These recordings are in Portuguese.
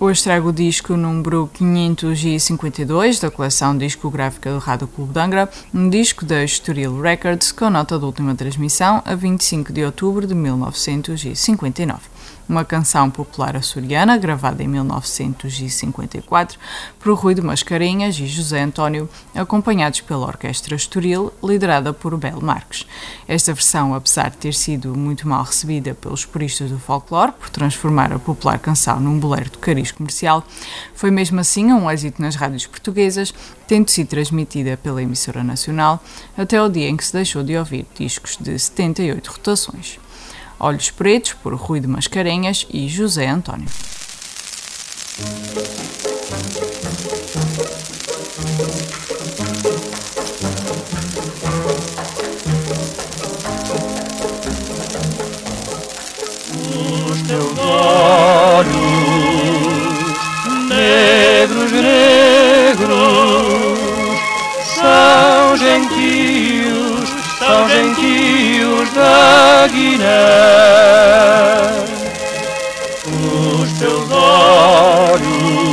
Hoje trago o disco número 552 da coleção discográfica do Rádio Clube de Angra, um disco da Estoril Records com nota de última transmissão a 25 de outubro de 1959 uma canção popular açoriana gravada em 1954 por Rui de Mascarenhas e José António, acompanhados pela Orquestra Estoril, liderada por Bel Marques. Esta versão, apesar de ter sido muito mal recebida pelos puristas do folclore, por transformar a popular canção num bolero de cariz comercial, foi mesmo assim um êxito nas rádios portuguesas, tendo sido transmitida pela emissora nacional até o dia em que se deixou de ouvir discos de 78 rotações. Olhos Pretos, por Rui de Mascarenhas e José António. Os teus olhos negros, negros são gentios, são gentios da Guiné. Os teus olhos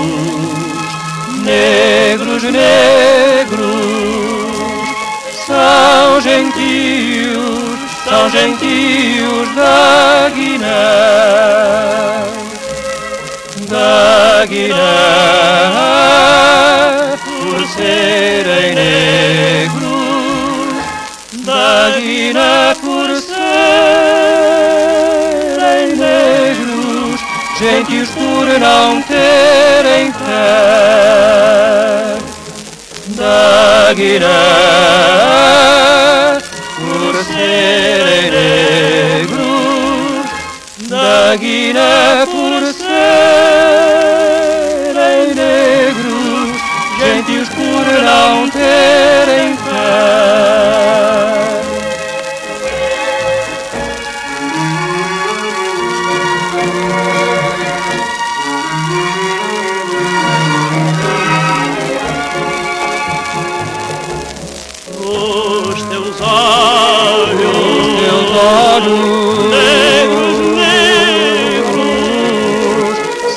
negros, negros são gentios, são gentios da Guiné. Da Guiné, por serem negros, da Guiné por serem gentios por não terem fé. Da Guiné, por serem negros, da Guiné por serem olhos negros, negros,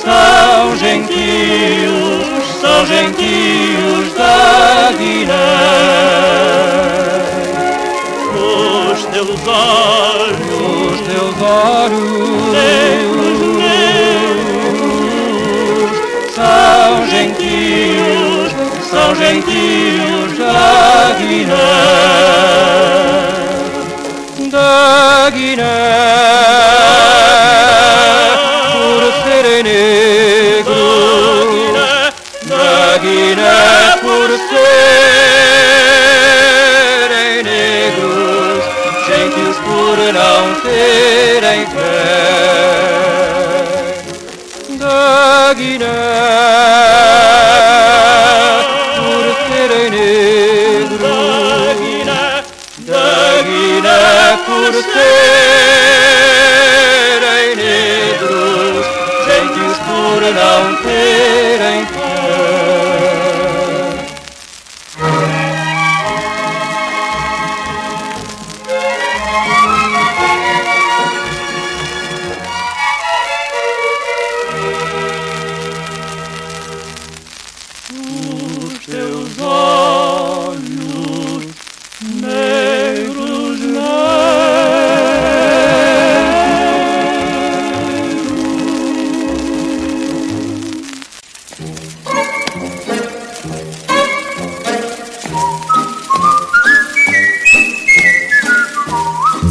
são gentios, são gentios da Guiné. Os teus olhos, os teus olhos negros, negros, são gentios, são gentios da Guiné. Guiné, por serem negros, da Guiné por serem negros, gentios por não terem fé. Da Guiné, Por serem negros, gentios por não terem